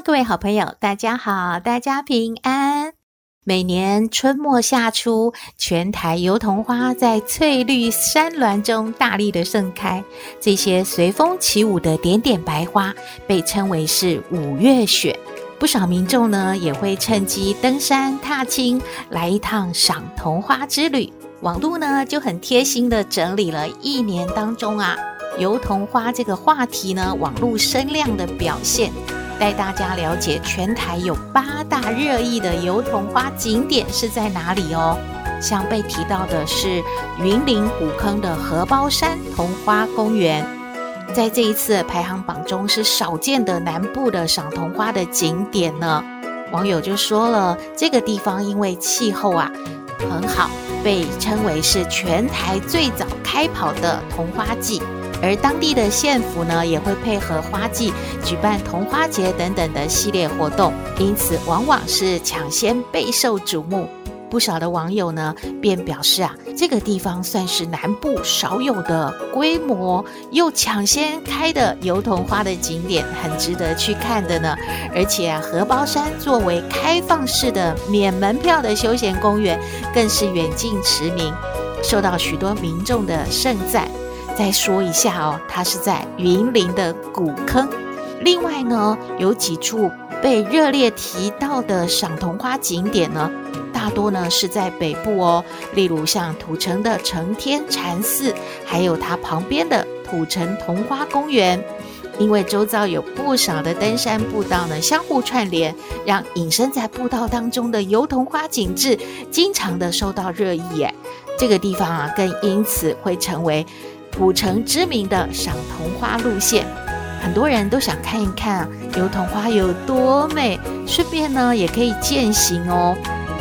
各位好朋友，大家好，大家平安。每年春末夏初，全台油桐花在翠绿山峦中大力的盛开。这些随风起舞的点点白花，被称为是五月雪。不少民众呢，也会趁机登山踏青，来一趟赏桐花之旅。网络呢，就很贴心的整理了一年当中啊，油桐花这个话题呢，网络声量的表现。带大家了解全台有八大热议的油桐花景点是在哪里哦。像被提到的是云林古坑的荷包山桐花公园，在这一次排行榜中是少见的南部的赏桐花的景点呢。网友就说了，这个地方因为气候啊很好，被称为是全台最早开跑的桐花季。而当地的县府呢，也会配合花季举办桐花节等等的系列活动，因此往往是抢先备受瞩目。不少的网友呢，便表示啊，这个地方算是南部少有的规模又抢先开的油桐花的景点，很值得去看的呢。而且啊，荷包山作为开放式的免门票的休闲公园，更是远近驰名，受到许多民众的盛赞。再说一下哦，它是在云林的古坑。另外呢，有几处被热烈提到的赏桐花景点呢，大多呢是在北部哦。例如像土城的承天禅寺，还有它旁边的土城桐花公园。因为周遭有不少的登山步道呢，相互串联，让隐身在步道当中的油桐花景致，经常的受到热议。哎，这个地方啊，更因此会成为。古城知名的赏桐花路线，很多人都想看一看油桐花有多美，顺便呢也可以健行哦。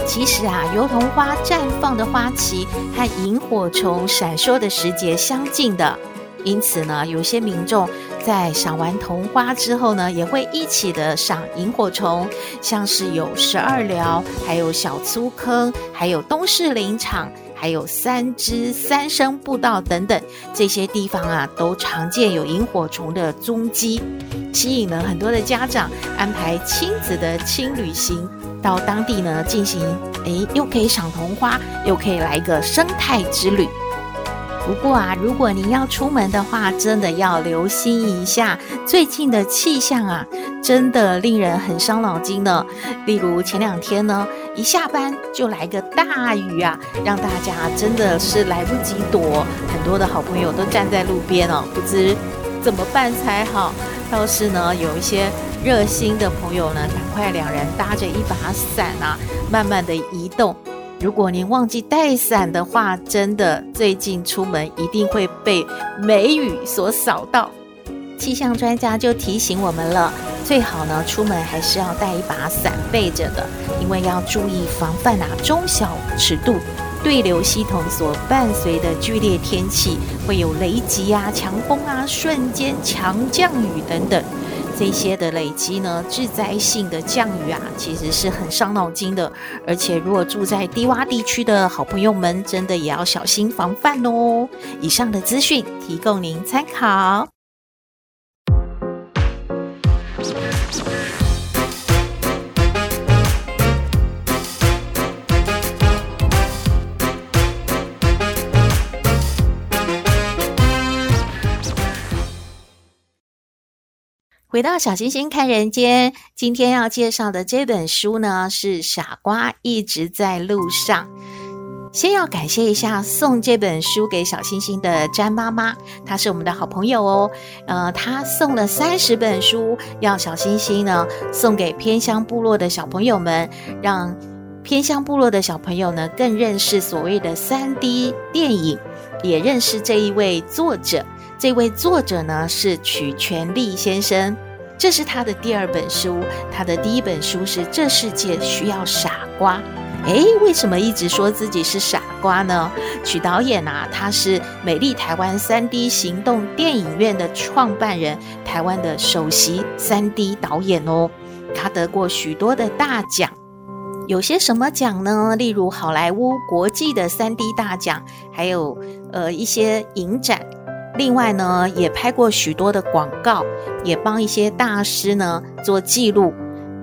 其实啊，油桐花绽放的花期和萤火虫闪烁的时节相近的，因此呢，有些民众在赏完桐花之后呢，也会一起的赏萤火虫，像是有十二寮，还有小粗坑，还有东势林场。还有三支三生步道等等这些地方啊，都常见有萤火虫的踪迹，吸引了很多的家长安排亲子的轻旅行到当地呢进行，诶，又可以赏桐花，又可以来一个生态之旅。不过啊，如果您要出门的话，真的要留心一下最近的气象啊，真的令人很伤脑筋呢。例如前两天呢。一下班就来个大雨啊，让大家真的是来不及躲，很多的好朋友都站在路边哦，不知怎么办才好。倒是呢，有一些热心的朋友呢，赶快两人搭着一把伞啊，慢慢的移动。如果您忘记带伞的话，真的最近出门一定会被梅雨所扫到。气象专家就提醒我们了，最好呢出门还是要带一把伞备着的，因为要注意防范啊中小尺度对流系统所伴随的剧烈天气，会有雷击啊、强风啊、瞬间强降雨等等这些的累积呢，致灾性的降雨啊，其实是很伤脑筋的。而且如果住在低洼地区的好朋友们，真的也要小心防范哦。以上的资讯提供您参考。回到小星星看人间，今天要介绍的这本书呢，是《傻瓜一直在路上》。先要感谢一下送这本书给小星星的詹妈妈，她是我们的好朋友哦。呃，她送了三十本书，要小星星呢送给偏乡部落的小朋友们，让偏乡部落的小朋友呢更认识所谓的三 D 电影，也认识这一位作者。这位作者呢是曲全利先生。这是他的第二本书，他的第一本书是《这世界需要傻瓜》。诶，为什么一直说自己是傻瓜呢？曲导演啊，他是美丽台湾 3D 行动电影院的创办人，台湾的首席 3D 导演哦。他得过许多的大奖，有些什么奖呢？例如好莱坞国际的 3D 大奖，还有呃一些影展。另外呢，也拍过许多的广告，也帮一些大师呢做记录。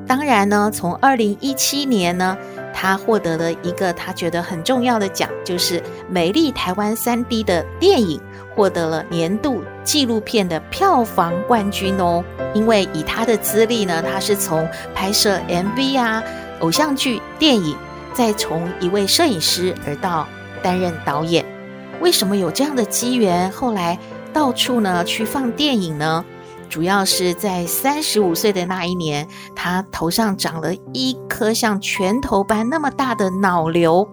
当然呢，从二零一七年呢。他获得了一个他觉得很重要的奖，就是美丽台湾 3D 的电影获得了年度纪录片的票房冠军哦。因为以他的资历呢，他是从拍摄 MV 啊、偶像剧、电影，再从一位摄影师而到担任导演。为什么有这样的机缘？后来到处呢去放电影呢？主要是在三十五岁的那一年，他头上长了一颗像拳头般那么大的脑瘤，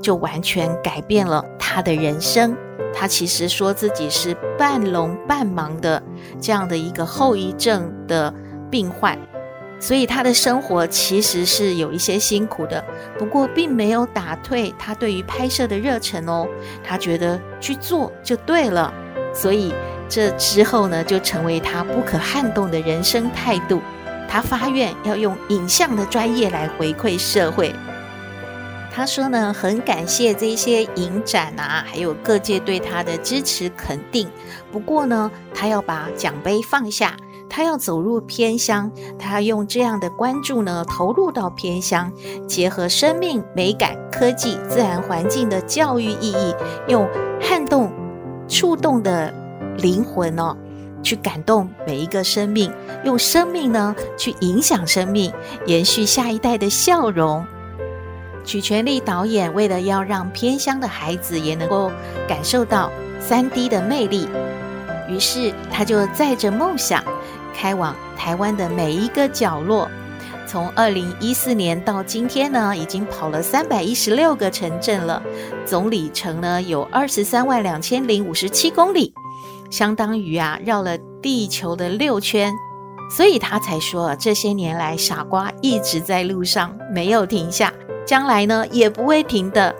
就完全改变了他的人生。他其实说自己是半聋半盲的这样的一个后遗症的病患，所以他的生活其实是有一些辛苦的。不过，并没有打退他对于拍摄的热忱哦，他觉得去做就对了，所以。这之后呢，就成为他不可撼动的人生态度。他发愿要用影像的专业来回馈社会。他说呢，很感谢这些影展啊，还有各界对他的支持肯定。不过呢，他要把奖杯放下，他要走入偏乡，他用这样的关注呢，投入到偏乡，结合生命、美感、科技、自然环境的教育意义，用撼动、触动的。灵魂哦，去感动每一个生命，用生命呢去影响生命，延续下一代的笑容。曲全力导演为了要让偏乡的孩子也能够感受到 3D 的魅力，于是他就载着梦想，开往台湾的每一个角落。从2014年到今天呢，已经跑了316个城镇了，总里程呢有23万两千零五十七公里。相当于啊绕了地球的六圈，所以他才说这些年来傻瓜一直在路上没有停下，将来呢也不会停的。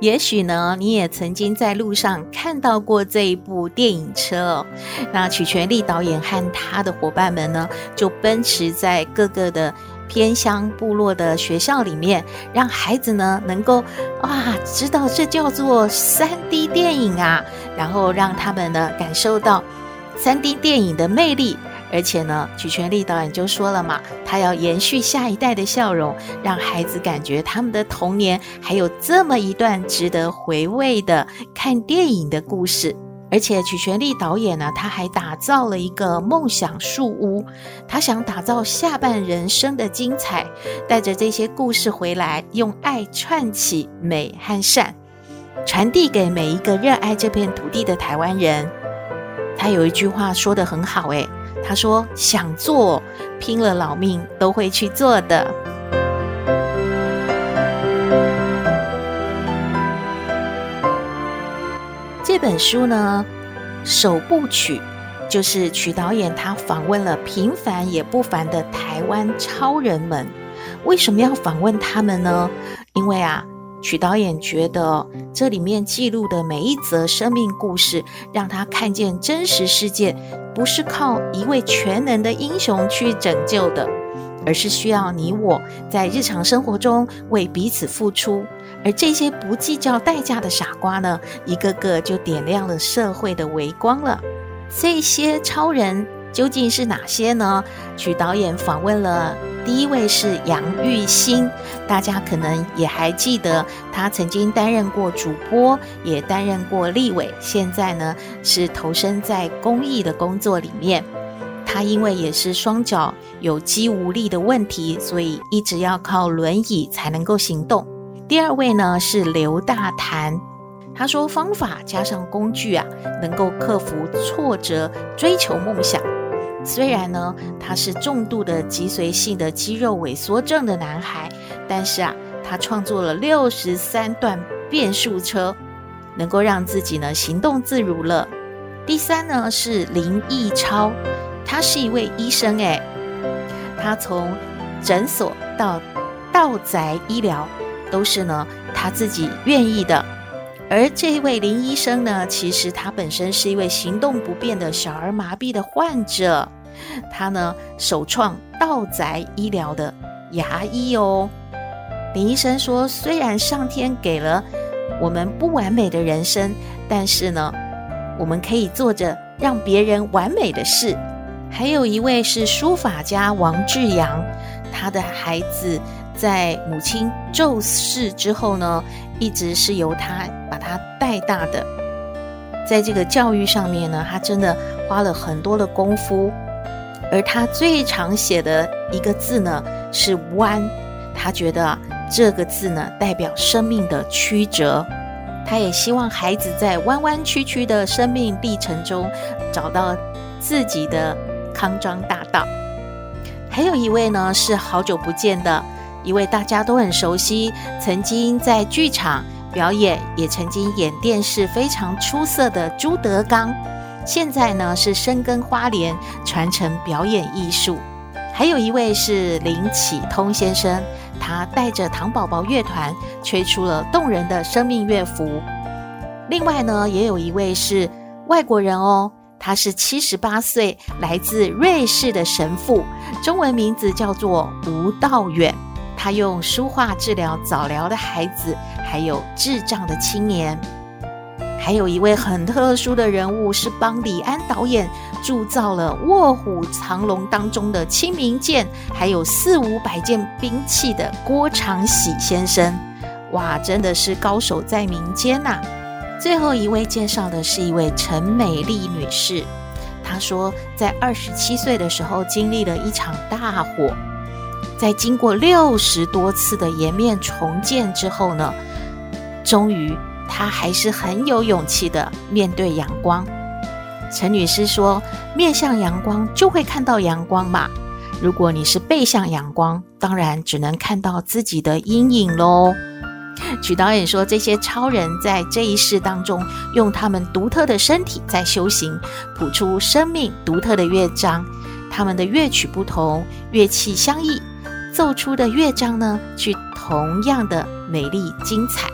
也许呢你也曾经在路上看到过这一部电影车哦。那曲全力导演和他的伙伴们呢就奔驰在各个的。偏乡部落的学校里面，让孩子呢能够哇知道这叫做 3D 电影啊，然后让他们呢感受到 3D 电影的魅力，而且呢，曲全力导演就说了嘛，他要延续下一代的笑容，让孩子感觉他们的童年还有这么一段值得回味的看电影的故事。而且曲全力导演呢，他还打造了一个梦想树屋，他想打造下半人生的精彩，带着这些故事回来，用爱串起美和善，传递给每一个热爱这片土地的台湾人。他有一句话说得很好，诶，他说想做，拼了老命都会去做的。这本书呢，首部曲就是曲导演他访问了平凡也不凡的台湾超人们。为什么要访问他们呢？因为啊，曲导演觉得这里面记录的每一则生命故事，让他看见真实世界不是靠一位全能的英雄去拯救的，而是需要你我在日常生活中为彼此付出。而这些不计较代价的傻瓜呢，一个个就点亮了社会的微光了。这些超人究竟是哪些呢？曲导演访问了第一位是杨玉兴，大家可能也还记得，他曾经担任过主播，也担任过立委，现在呢是投身在公益的工作里面。他因为也是双脚有肌无力的问题，所以一直要靠轮椅才能够行动。第二位呢是刘大谈，他说方法加上工具啊，能够克服挫折，追求梦想。虽然呢他是重度的脊髓性的肌肉萎缩症的男孩，但是啊他创作了六十三段变速车，能够让自己呢行动自如了。第三呢是林义超，他是一位医生诶，他从诊所到到宅医疗，都是呢他自己愿意的。而这一位林医生呢，其实他本身是一位行动不便的小儿麻痹的患者，他呢首创道宅医疗的牙医哦。林医生说，虽然上天给了我们不完美的人生，但是呢，我们可以做着让别人完美的事。还有一位是书法家王志阳，他的孩子在母亲骤逝之后呢，一直是由他把他带大的。在这个教育上面呢，他真的花了很多的功夫。而他最常写的一个字呢是“弯”，他觉得这个字呢代表生命的曲折。他也希望孩子在弯弯曲曲的生命历程中找到自己的康庄大道。还有一位呢，是好久不见的一位大家都很熟悉，曾经在剧场表演，也曾经演电视非常出色的朱德刚。现在呢是深耕花莲，传承表演艺术。还有一位是林启通先生。他带着糖宝宝乐团吹出了动人的生命乐符。另外呢，也有一位是外国人哦，他是七十八岁，来自瑞士的神父，中文名字叫做吴道远。他用书画治疗早疗的孩子，还有智障的青年。还有一位很特殊的人物，是帮李安导演铸造了《卧虎藏龙》当中的清明剑，还有四五百件兵器的郭长喜先生。哇，真的是高手在民间呐！最后一位介绍的是一位陈美丽女士，她说，在二十七岁的时候经历了一场大火，在经过六十多次的颜面重建之后呢，终于。她还是很有勇气的面对阳光。陈女士说：“面向阳光就会看到阳光嘛。如果你是背向阳光，当然只能看到自己的阴影喽。”曲导演说：“这些超人在这一世当中，用他们独特的身体在修行，谱出生命独特的乐章。他们的乐曲不同，乐器相异，奏出的乐章呢，却同样的美丽精彩。”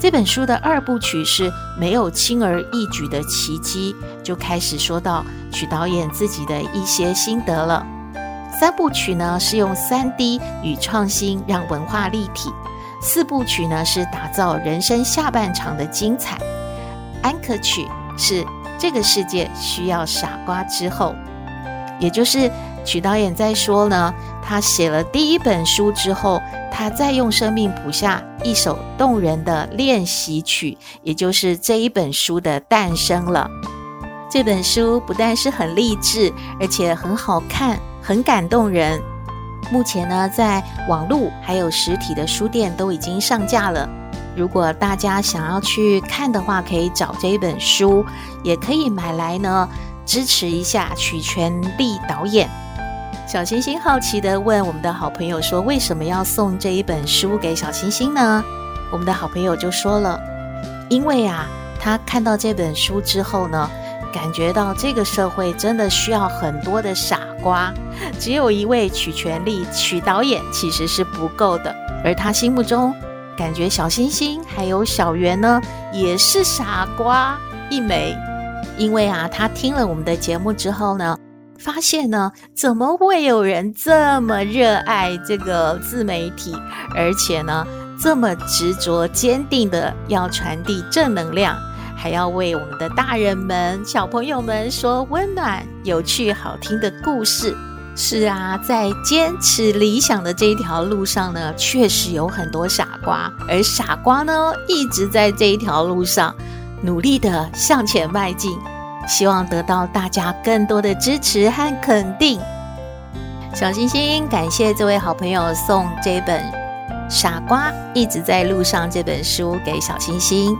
这本书的二部曲是没有轻而易举的奇迹，就开始说到曲导演自己的一些心得了。三部曲呢是用 3D 与创新让文化立体，四部曲呢是打造人生下半场的精彩。安可曲是这个世界需要傻瓜之后，也就是曲导演在说呢，他写了第一本书之后。他再用生命谱下一首动人的练习曲，也就是这一本书的诞生了。这本书不但是很励志，而且很好看，很感动人。目前呢，在网络还有实体的书店都已经上架了。如果大家想要去看的话，可以找这一本书，也可以买来呢，支持一下曲全力导演。小星星好奇地问我们的好朋友说：“为什么要送这一本书给小星星呢？”我们的好朋友就说了：“因为啊，他看到这本书之后呢，感觉到这个社会真的需要很多的傻瓜，只有一位曲全力曲导演其实是不够的。而他心目中感觉小星星还有小圆呢，也是傻瓜一枚。因为啊，他听了我们的节目之后呢。”发现呢，怎么会有人这么热爱这个自媒体，而且呢，这么执着坚定的要传递正能量，还要为我们的大人们、小朋友们说温暖、有趣、好听的故事。是啊，在坚持理想的这一条路上呢，确实有很多傻瓜，而傻瓜呢，一直在这一条路上努力的向前迈进。希望得到大家更多的支持和肯定。小星星，感谢这位好朋友送这本《傻瓜一直在路上》这本书给小星星，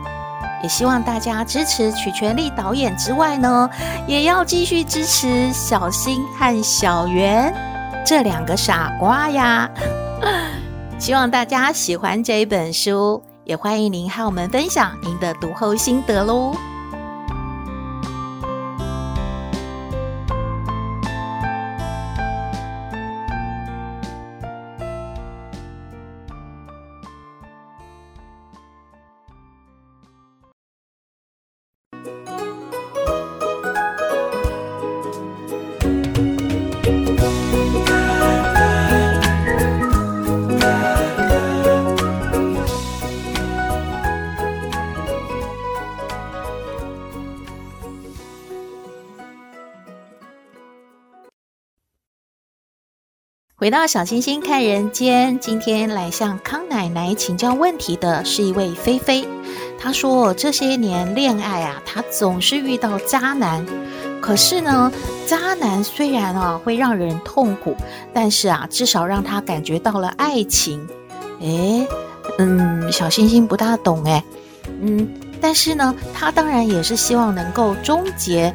也希望大家支持曲全力导演之外呢，也要继续支持小新和小圆这两个傻瓜呀。希望大家喜欢这一本书，也欢迎您和我们分享您的读后心得喽。回到小星星看人间，今天来向康奶奶请教问题的是一位菲菲。她说这些年恋爱啊，她总是遇到渣男。可是呢，渣男虽然啊会让人痛苦，但是啊，至少让她感觉到了爱情。诶，嗯，小星星不大懂诶，嗯，但是呢，她当然也是希望能够终结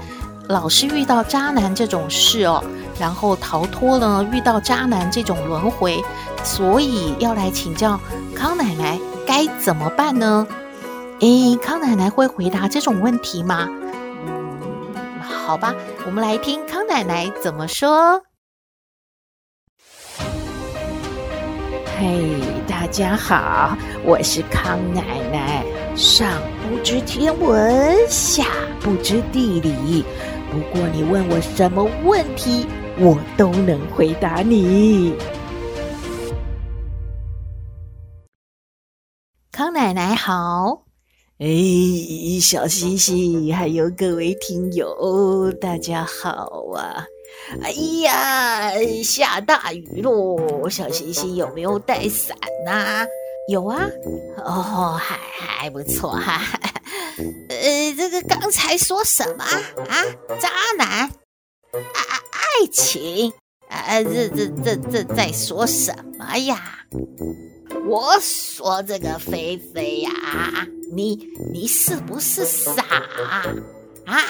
老是遇到渣男这种事哦。然后逃脱了遇到渣男这种轮回，所以要来请教康奶奶该怎么办呢？诶，康奶奶会回答这种问题吗？嗯，好吧，我们来听康奶奶怎么说。嘿，大家好，我是康奶奶，上不知天文，下不知地理，不过你问我什么问题，我都能回答你。康奶奶好，哎，小星星，还有各位听友，大家好啊！哎呀，下大雨喽，小星星有没有带伞呐？有啊，哦，还还不错哈。呃，这个刚才说什么啊？渣男？啊？爱爱情啊，这这这这在说什么呀？我说这个菲菲呀，你你是不是傻啊？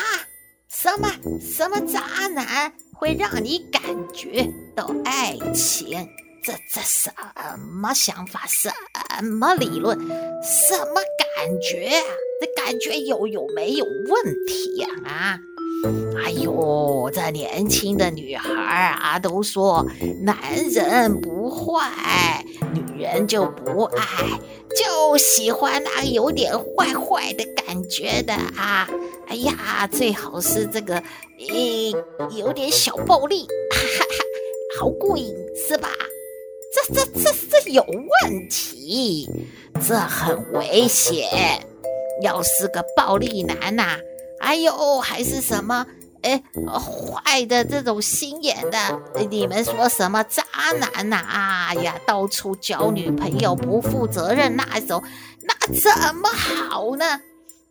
什么什么渣男会让你感觉到爱情？这这什么想法？什么理论？什么感觉？这感觉有有没有问题呀？啊？哎呦，这年轻的女孩啊，都说男人不坏，女人就不爱，就喜欢那有点坏坏的感觉的啊。哎呀，最好是这个，诶，有点小暴力，哈哈，好过瘾是吧？这这这这有问题，这很危险。要是个暴力男呐、哎呦，还是什么？哎，坏的这种心眼的，你们说什么渣男呐、啊？哎呀，到处交女朋友，不负责任那种，那怎么好呢？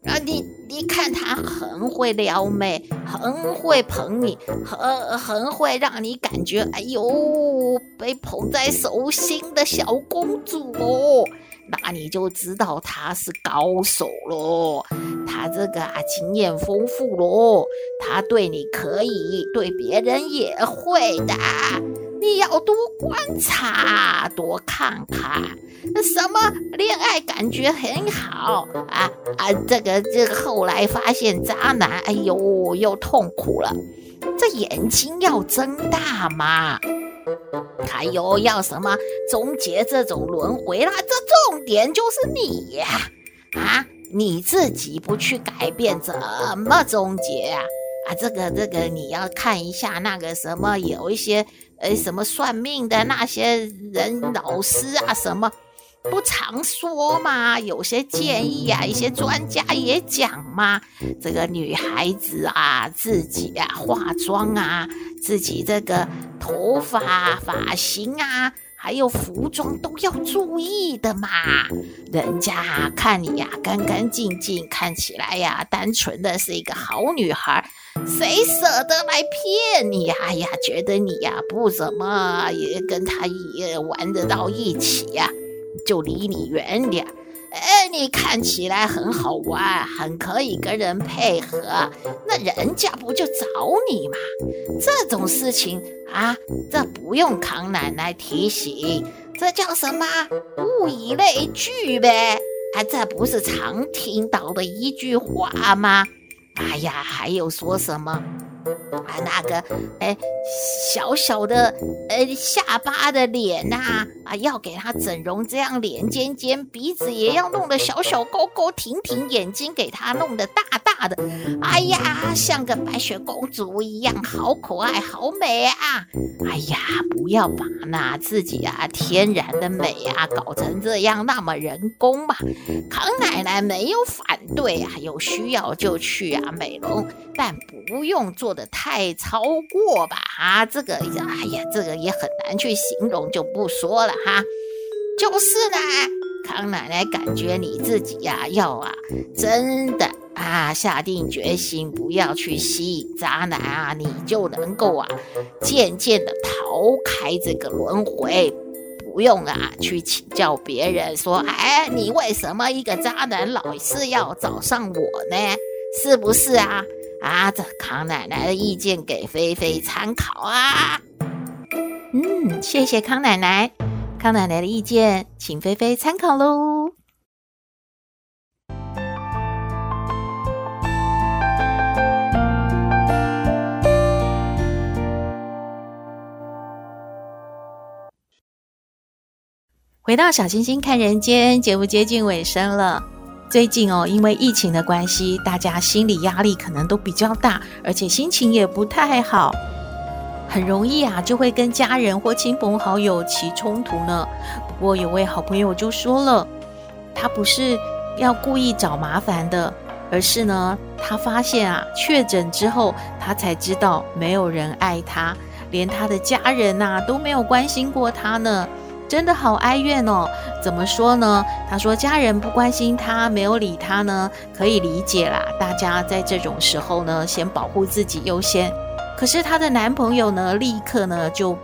啊，你你看他很会撩妹，很会捧你，很很会让你感觉哎呦，被捧在手心的小公主哦。那你就知道他是高手喽，他这个啊经验丰富喽，他对你可以，对别人也会的。你要多观察，多看看，什么恋爱感觉很好啊啊，这个这个后来发现渣男，哎呦，又痛苦了，这眼睛要睁大嘛。还有要什么终结这种轮回啦？这重点就是你呀！啊，你自己不去改变，怎么终结啊？啊，这个这个你要看一下那个什么，有一些呃什么算命的那些人老师啊什么。不常说嘛，有些建议啊，一些专家也讲嘛，这个女孩子啊，自己啊化妆啊，自己这个头发发型啊，还有服装都要注意的嘛。人家看你呀，干干净净，看起来呀，单纯的是一个好女孩，谁舍得来骗你呀？哎呀，觉得你呀不怎么也跟他也玩得到一起呀。就离你远点，哎，你看起来很好玩，很可以跟人配合，那人家不就找你吗？这种事情啊，这不用康奶奶提醒，这叫什么？物以类聚呗，啊，这不是常听到的一句话吗？哎呀，还有说什么？啊，那个，哎，小小的，呃，下巴的脸呐，啊，要给他整容，这样脸尖尖，鼻子也要弄得小小高高挺挺，眼睛给他弄得大大的，哎呀，像个白雪公主一样，好可爱，好美啊！哎呀，不要把那自己啊天然的美啊搞成这样，那么人工嘛。康奶奶没有反对啊，有需要就去啊美容，但不用做得太超过吧？啊，这个，哎呀，这个也很难去形容，就不说了哈。就是呢，康奶奶感觉你自己呀、要啊，真的啊，下定决心不要去吸引渣男啊，你就能够啊，渐渐的逃开这个轮回，不用啊去请教别人说，哎，你为什么一个渣男老是要找上我呢？是不是啊？啊，这康奶奶的意见给菲菲参考啊。嗯，谢谢康奶奶。康奶奶的意见，请菲菲参考喽。回到小星星看人间，节目接近尾声了。最近哦，因为疫情的关系，大家心理压力可能都比较大，而且心情也不太好，很容易啊就会跟家人或亲朋好友起冲突呢。不过有位好朋友就说了，他不是要故意找麻烦的，而是呢，他发现啊确诊之后，他才知道没有人爱他，连他的家人呐都没有关心过他呢。真的好哀怨哦，怎么说呢？他说家人不关心他，没有理他呢，可以理解啦。大家在这种时候呢，先保护自己优先。可是她的男朋友呢，立刻呢就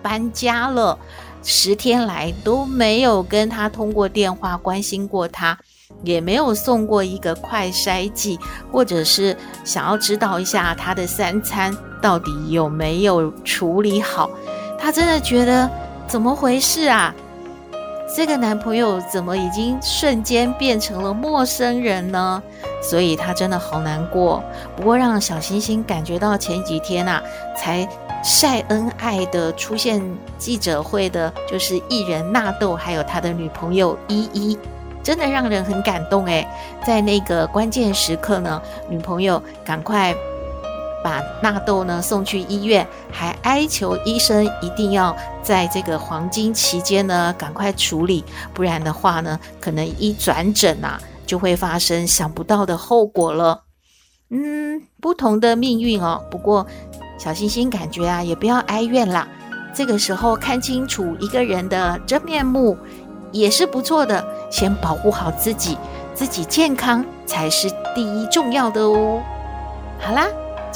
搬家了，十天来都没有跟她通过电话关心过她，也没有送过一个快筛剂，或者是想要知道一下她的三餐到底有没有处理好。她真的觉得。怎么回事啊？这个男朋友怎么已经瞬间变成了陌生人呢？所以她真的好难过。不过让小星星感觉到前几天呐、才晒恩爱的出现记者会的，就是艺人纳豆还有他的女朋友依依，真的让人很感动诶。在那个关键时刻呢，女朋友赶快。把纳豆呢送去医院，还哀求医生一定要在这个黄金期间呢赶快处理，不然的话呢，可能一转诊啊就会发生想不到的后果了。嗯，不同的命运哦。不过小星星感觉啊，也不要哀怨啦。这个时候看清楚一个人的真面目也是不错的。先保护好自己，自己健康才是第一重要的哦。好啦。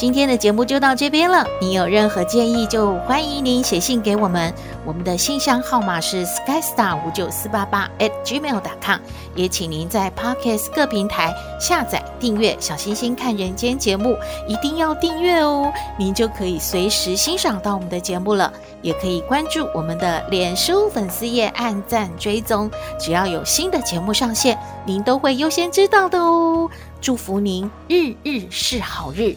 今天的节目就到这边了。你有任何建议，就欢迎您写信给我们。我们的信箱号码是 skystar 五九四八八 at gmail.com。也请您在 Podcast 各平台下载订阅《小星星看人间》节目，一定要订阅哦，您就可以随时欣赏到我们的节目了。也可以关注我们的脸书粉丝页，按赞追踪，只要有新的节目上线，您都会优先知道的哦。祝福您日日是好日。